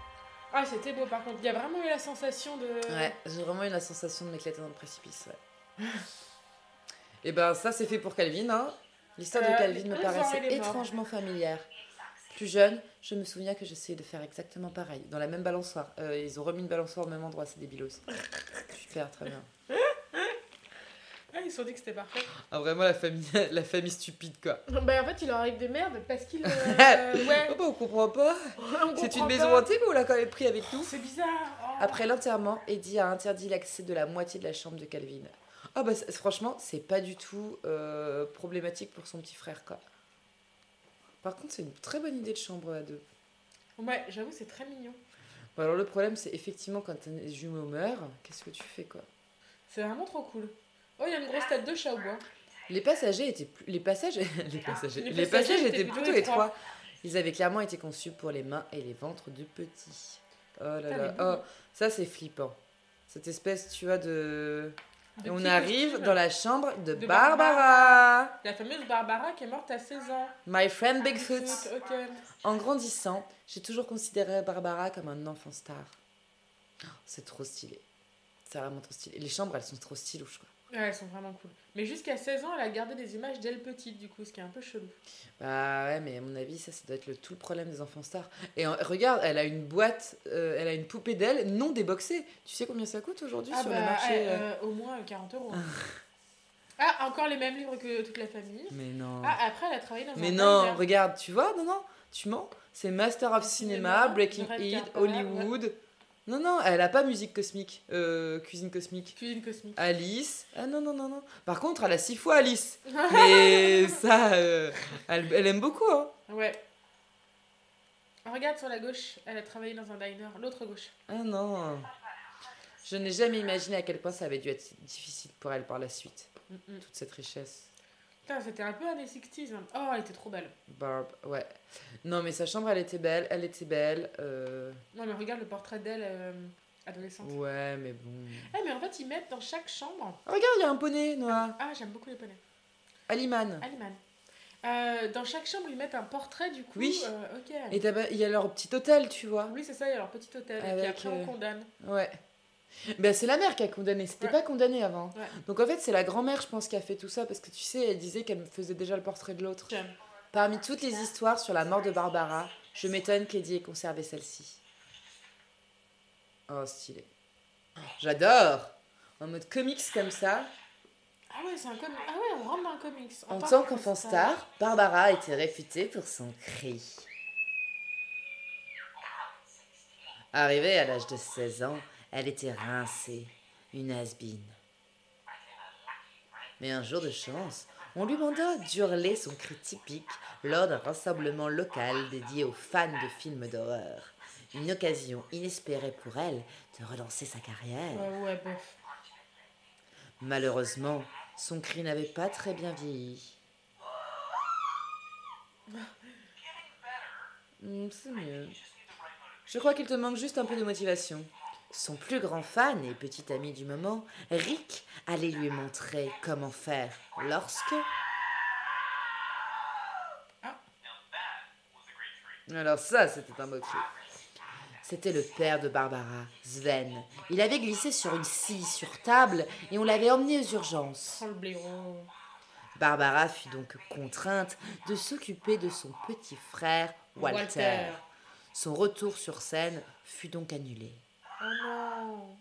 Ah, c'était beau par contre. Il y a vraiment eu la sensation de. Ouais, j'ai vraiment eu la sensation de m'éclater dans le précipice. Ouais. <laughs> et ben ça c'est fait pour Calvin. Hein. L'histoire de Euh, Calvin me paraissait étrangement familière. Plus jeune, je me souviens que j'essayais de faire exactement pareil, dans la même balançoire. Euh, ils ont remis une balançoire au même endroit, c'est débilos. <laughs> Super, très bien. Ah, ils se sont dit que c'était parfait. Ah, vraiment la famille, <laughs> la famille stupide quoi. Bah, en fait, il leur arrive des merdes parce qu'il. euh, ouais. <laughs> Oh, bah, on comprend pas. <laughs> C'est une maison hantée, mais on l'a quand même pris avec nous. C'est bizarre. Oh. Après l'enterrement, Eddie a interdit l'accès de la moitié de la chambre de Calvin. Ah bah franchement, c'est pas du tout euh, problématique pour son petit frère quoi. Par contre, c'est une très bonne idée de chambre à deux. Ouais, j'avoue, c'est très mignon. Bon, alors le problème, c'est effectivement quand un jumeau meurt, qu'est-ce que tu fais quoi? C'est vraiment trop cool. Oh, il y a une grosse tête de chat au bois. Les passagers étaient plus... les passagers <laughs> les passagers Les étaient étaient plutôt étroits. étroits. Ils avaient clairement été conçus pour les mains et les ventres de petits. Oh là là. Oh, ça c'est flippant. Cette espèce, tu vois, de. De Et on arrive dans la chambre de, De Barbara. La fameuse Barbara qui est morte à 16 ans. My friend Bigfoot. Ok. En grandissant, j'ai toujours considéré Barbara comme un enfant star. Oh, C'est trop stylé. C'est vraiment trop stylé. Les chambres, elles sont trop stylouches, quoi. Ouais, elles sont vraiment cool. Mais jusqu'à 16 ans, elle a gardé des images d'elle petite, du coup, ce qui est un peu chelou. Bah ouais, mais à mon avis, ça, ça doit être le, tout le problème des enfants stars. Et en- regarde, elle a une boîte, euh, elle a une poupée d'elle non déboxée. Tu sais combien ça coûte aujourd'hui Ah sur bah, le marché ouais, euh euh, au moins euh, 40 euros. hein. ah, encore les mêmes livres que toute la famille. Mais non. Ah, après, elle a travaillé dans mais un non, diner. regarde, tu vois, non, non, tu mens. C'est Master of Cinéma, Cinema, Breaking Red It, Hollywood. Non, non, elle a pas musique cosmique, euh, cuisine cosmique. Cuisine cosmique. Alice. Ah non, non, non, non. Par contre, elle a six fois Alice. <laughs> Mais ça, euh, elle, elle aime beaucoup, hein. Ouais. Regarde sur la gauche, elle a travaillé dans un diner. L'autre gauche. Ah non. Je n'ai jamais imaginé à quel point ça avait dû être difficile pour elle par la suite, Mm, mm. toute cette richesse. Putain, c'était un peu années 60s. hein. Oh, elle était trop belle. Barb, ouais. Non, mais sa chambre, elle était belle, elle était belle. euh, Non, mais regarde le portrait d'elle euh, adolescente. Ouais, mais bon. Eh, mais en fait, ils mettent dans chaque chambre. Ah, regarde, il y a un poney, Noah. Ah, j'aime beaucoup les poneys. Aliman. Aliman. Euh, dans chaque chambre, ils mettent un portrait du coup. Oui. euh, ok. Et il y a leur petit hôtel, tu vois. Oui, c'est ça, il y a leur petit hôtel. et puis Avec, après, on condamne. Ouais. Ben, c'est la mère qui a condamné, c'était Ouais. pas condamné avant. Ouais. Donc en fait, c'est la grand-mère, je pense, qui a fait tout ça parce que tu sais, elle disait qu'elle me faisait déjà le portrait de l'autre. Parmi toutes les histoires sur la mort de Barbara, je m'étonne qu'Eddie ait conservé celle-ci. Oh, stylé. J'adore En mode comics comme ça, Ah ouais, c'est un comics. Ah ouais, on rentre dans un comics. en tant qu'enfant star, Barbara était réputée pour son cri. Arrivée à l'âge de 16 ans, elle était rincée, une has-been. Mais un jour de chance, on lui manda d'hurler son cri typique lors d'un rassemblement local dédié aux fans de films d'horreur. Une occasion inespérée pour elle de relancer sa carrière. Ouais, ouais, bof. Malheureusement, son cri n'avait pas très bien vieilli. Hmm, C'est mieux. Je crois qu'il te manque juste un peu de motivation. Son plus grand fan et petit ami du moment, Rick, allait lui montrer comment faire lorsque... Alors ça, c'était un mot-clé. C'était le père de Barbara, Sven. Il avait glissé sur une scie sur table et on l'avait emmené aux urgences. Oh. Barbara fut donc contrainte de s'occuper de son petit frère Walter. Son retour sur scène fut donc annulé. Oh non.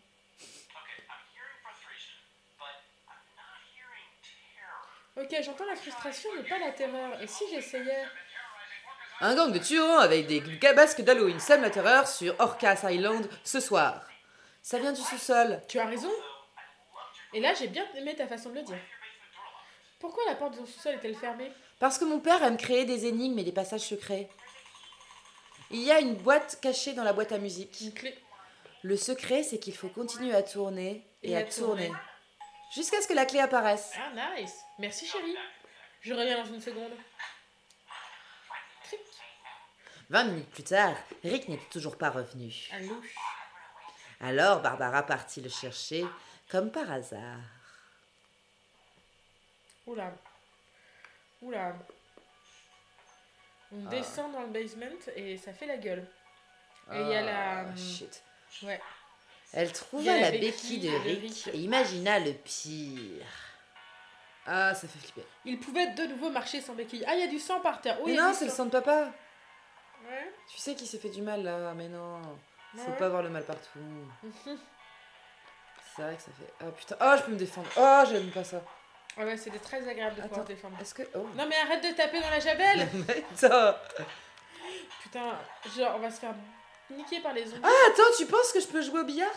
Ok, j'entends la frustration, mais pas la terreur. Et si j'essayais? Un gang de tueurs avec des gabasques d'Halloween sème la terreur sur Orcas Island ce soir. Ça vient du sous-sol. Tu as raison. Et là, j'ai bien aimé ta façon de le dire. Pourquoi la porte de son sous-sol est-elle fermée? Parce que mon père aime créer des énigmes et des passages secrets. Il y a une boîte cachée dans la boîte à musique. Une clé. Le secret, c'est qu'il faut continuer à tourner et, Et à, à tourner. tourner. Jusqu'à ce que la clé apparaisse. Ah, nice. Merci, chérie. Je reviens dans une seconde. Cric. 20 minutes plus tard, Rick n'était toujours pas revenu. Alors Barbara partit le chercher, comme par hasard. Oula. Oula. On Ah. descend dans le basement et ça fait la gueule. Et il y a la- Ah, shit. Ouais. Elle trouva la béquille de Rick et imagina le pire. Ah, ça fait flipper. Il pouvait de nouveau marcher sans béquille. Ah, il y a du sang par terre. Oh, mais non, c'est le sang. de papa. Ouais. Tu sais qu'il s'est fait du mal là, mais non. Faut Ouais. pas voir le mal partout. <laughs> C'est vrai que ça fait. Oh putain, oh, je peux me défendre. Oh, j'aime pas ça. Ah ouais, c'était très agréable de pouvoir défendre. Est-ce que. Oh. Non, mais arrête de taper dans la javel. <laughs> Putain, genre, on va se faire niquer par les zombies. Ah, attends, tu penses que je peux jouer au billard?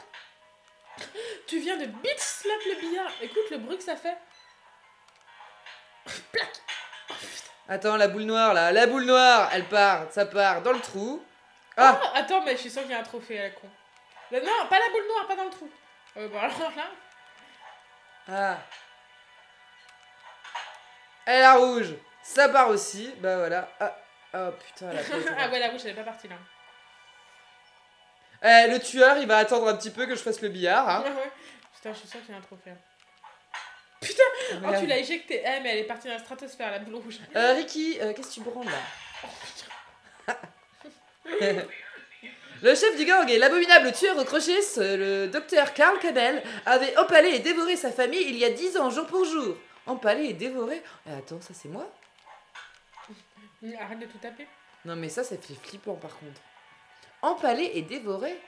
Tu viens de bitch slap le billard. Écoute le bruit que ça fait. Plac Attends, la boule noire là, la boule noire, elle part, ça part dans le trou. Ah, Ah, attends, mais je suis sûre qu'il y a un trophée à la con. Non, pas la boule noire, pas dans le trou. Euh, bah alors là. ah. Et la rouge, ça part aussi. Bah voilà. Ah, oh putain, la <laughs> ah ouais, la rouge, elle est pas partie là. Eh, le tueur, il va attendre un petit peu que je fasse le billard. Hein. Ouais. Putain, je suis sûre qu'il y a un trophée. Putain, oh, tu l'as éjecté. Eh, mais elle est partie dans la stratosphère, la boule rouge. Euh, Ricky, euh, qu'est-ce que tu branles là? <laughs> Le chef du gang et l'abominable tueur au crochet, ce- le docteur Carl Cabell, avait empalé et dévoré sa famille il y a 10 ans, jour pour jour. Empalé et dévoré? Eh, Attends, ça c'est moi? Arrête de tout taper. Non mais ça, ça fait flippant par contre. Empalé et dévoré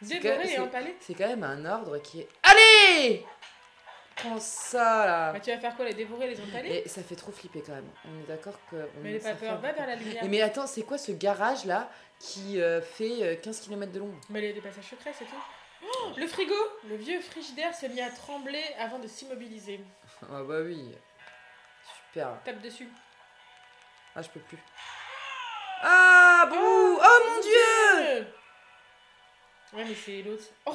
Dévoré et empalé. C'est quand même un ordre qui est... Allez Prends ça là Bah, tu vas faire quoi Les dévorer, les empaler? Et ça fait trop flipper quand même. On est d'accord que... on- Mais n'aie pas peur, va vers la lumière. Et mais attends, c'est quoi ce garage là qui euh, fait euh, 15 km de long? Mais il y a des passages secrets, c'est tout. Oh, le frigo Le vieux frigidaire se mit à trembler avant de s'immobiliser. Ah bah oui. Super. Tape dessus. Ah, je peux plus. Ah, bouh Oh mon dieu. Ouais, mais c'est l'autre. Oh,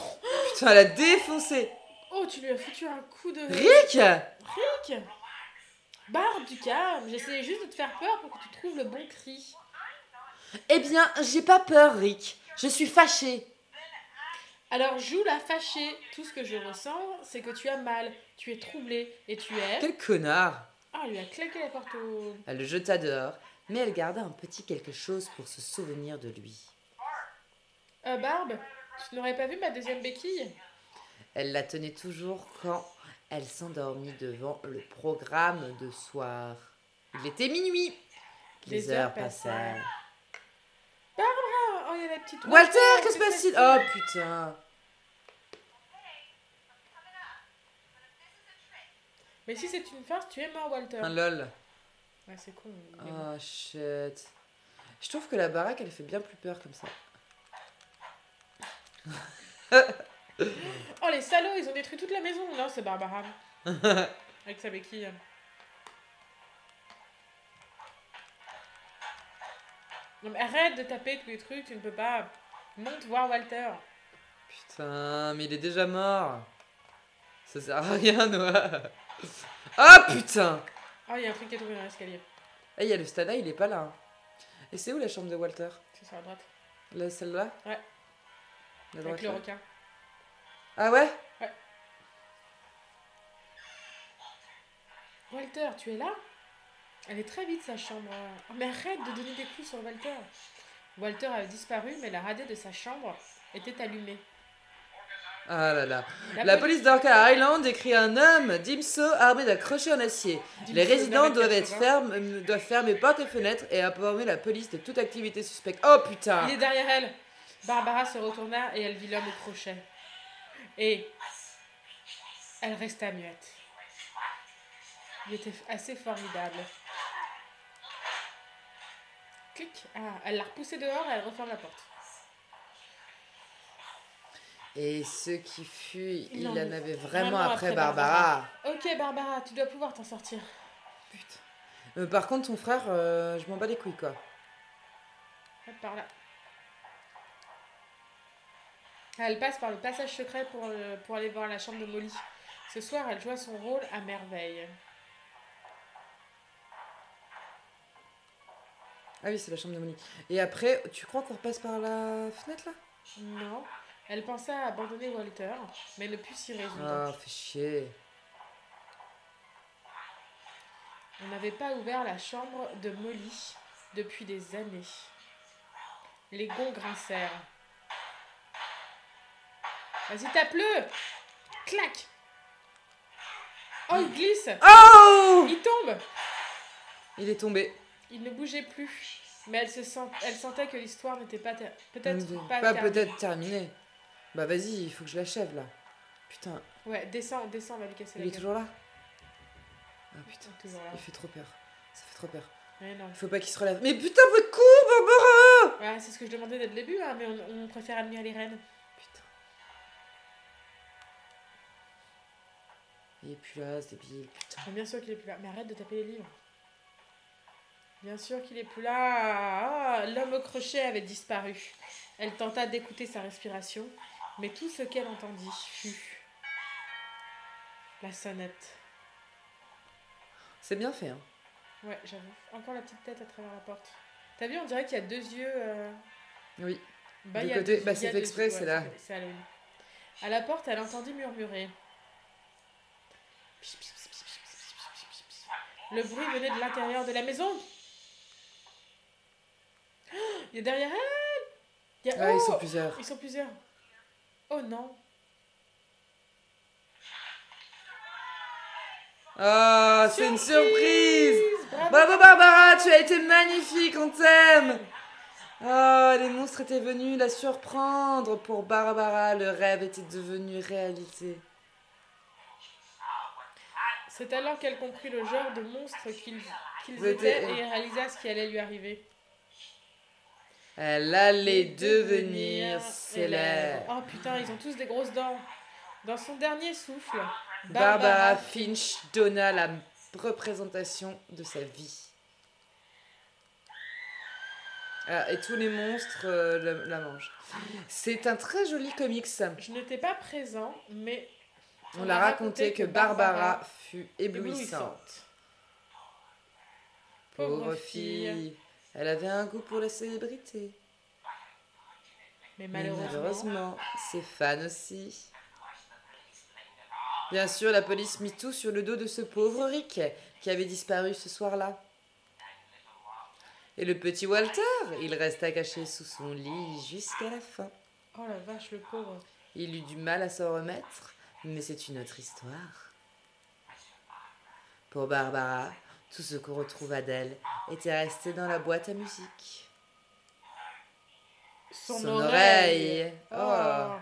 Putain, elle a défoncé oh, tu lui as foutu un coup de. Rick Rick Barbe du calme, j'essayais juste de te faire peur pour que tu trouves le bon cri. Eh bien, j'ai pas peur, Rick. Je suis fâchée. Alors joue la fâchée. Tout ce que je ressens, c'est que tu as mal, tu es troublé et tu es. Quel connard Ah, elle lui a claqué la porte au. Elle le jeta dehors, mais elle garda un petit quelque chose pour se souvenir de lui. Euh, Barbe, tu n'aurais pas vu ma deuxième béquille? Elle la tenait toujours quand elle s'endormit devant le programme de soir. Il était minuit. Les, Les heures heures passèrent. Ah, oh, il y a la petite. Walter, que se passe-t-il Oh putain Mais si c'est une farce, tu es mort, Walter. Un lol. Ouais, c'est con. bon. Oh shit. Je trouve que la baraque elle fait bien plus peur comme ça. <laughs> Oh, les salauds, ils ont détruit toute la maison. Non, c'est Barbara. <laughs> Avec sa béquille. Non, mais arrête de taper tous les trucs, tu ne peux pas. Monte voir Walter. Putain, mais il est déjà mort. Ça sert à rien, Noah. Ah putain Oh, il y a un truc qui est tombé dans l'escalier. Eh, il y a le Stana, il est pas là. hein. Et c'est où la chambre de Walter? C'est sur la droite. La- Celle-là? Ouais. La droite Avec le là requin. Ah ouais? Walter, tu es là? Elle est très vite sa chambre. Oh, mais arrête de donner des coups sur Walter. Walter avait disparu, mais la radio de sa chambre était allumée. Ah là là. La La police d'Orca Island décrit un homme d'Imso armé d'un crochet en acier. Les résidents doivent être 80. fermes, euh, doivent fermer portes et fenêtres et informer la police de toute activité suspecte. Oh putain Il est derrière elle. Barbara se retourna et elle vit l'homme au crochet. Et elle resta muette. Il était assez formidable. Clic. Ah, elle l'a repoussé dehors et elle referme la porte. Et ce qui fut, il en avait vraiment après Barbara. Ok, Barbara, tu dois pouvoir t'en sortir. Putain. Euh, par contre, ton frère, euh, je m'en bats les couilles quoi. Hop, Par là. Elle passe par le passage secret pour, euh, pour aller voir la chambre de Molly. Ce soir, elle joua son rôle à merveille. Ah oui, c'est la chambre de Molly. Et après, tu crois qu'on repasse par la fenêtre là? Non. Elle pensa à abandonner Walter, mais ne put s'y résoudre. Ah, fait chier. On n'avait pas ouvert la chambre de Molly depuis des années. Les gonds grincèrent. Vas-y, tape-le Clac Oh, il glisse Oh Il tombe Il est tombé. Il ne bougeait plus. Mais elle, se sent... elle sentait que l'histoire n'était pas... ter- Peut-être pas, Pas terminée. peut-être terminé. Bah vas-y, il faut que je l'achève là. Putain, Ouais, descends, descends, on va lui casser il la est gueule. toujours là? Ah putain, Toujours là. il fait trop peur. Ça fait trop peur. Ouais, non. Il faut pas qu'il se relève. Mais putain, votre cou, Barbara Ouais, c'est ce que je demandais dès le début, hein, mais on, on préfère admirer les reines. Putain. Il est plus là, ce débile, putain. Mais bien sûr qu'il est plus là. Mais arrête de taper les livres. Bien sûr qu'il est plus là. Ah, L'homme au crochet avait disparu. Elle tenta d'écouter sa respiration, mais tout ce qu'elle entendit fut la sonnette. C'est bien fait, hein. Ouais, j'avoue. Encore la petite tête à travers la porte. T'as vu, on dirait qu'il y a deux yeux. euh, Oui. Bah, Du côté- bah, c'est exprès, c'est ouais, là. C'est Halloween. À la porte, elle entendit murmurer. Le bruit venait de l'intérieur de la maison. Oh, <gasps> Il y a derrière elle. Il y a... Ah, ils Oh sont plusieurs. Ils sont plusieurs. Oh non. Ah, c'est une surprise Bravo. Bravo Barbara, tu as été magnifique, on t'aime Oh, les monstres étaient venus la surprendre. Pour Barbara, le rêve était devenu réalité. C'est alors qu'elle comprit le genre de monstre qu'ils étaient et réalisa ce qui allait lui arriver. Elle allait devenir célèbre. Oh putain, ils ont tous des grosses dents. Dans son dernier souffle, Barbara Finch donna la représentation de sa vie. Ah, et tous les monstres euh, la, la mangent. C'est un très joli comics. Je n'étais pas présent, mais On l'a raconté que Barbara fut éblouissante. éblouissante. Pauvre Pauvre fille. fille. Elle avait un goût pour la célébrité. Mais Mais malheureusement, malheureusement, ses fans aussi. Bien sûr, la police mit tout sur le dos de ce pauvre Rick qui avait disparu ce soir-là. Et le petit Walter, il resta caché sous son lit jusqu'à la fin. oh la vache, le pauvre. Il eut du mal à s'en remettre, mais c'est une autre histoire. Pour Barbara, tout ce qu'on retrouva d'elle était resté dans la boîte à musique. Son, Son oreille. oreille. Oh. Oh.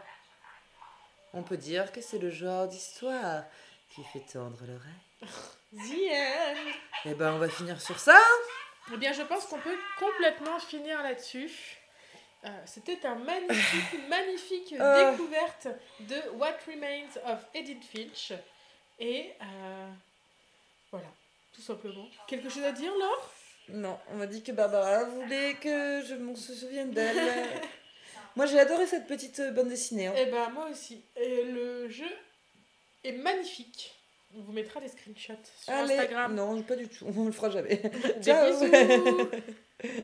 On peut dire que c'est le genre d'histoire qui fait tendre l'oreille. <laughs> The end. Eh ben, on va finir sur ça. Eh bien, je pense qu'on peut complètement finir là-dessus. Euh, C'était un magnifique, une <laughs> magnifique Euh. découverte de What Remains of Edith Finch. Et euh, voilà, tout simplement. Quelque chose à dire, Laure? Non, on m'a dit que Barbara voulait que je me souvienne d'elle. <laughs> Moi, j'ai adoré cette petite euh, bande dessinée. hein. Eh ben, moi aussi. Et le jeu est magnifique. On vous mettra des screenshots sur Allez. Instagram. Non, pas du tout. On le fera jamais. <laughs> Ciao.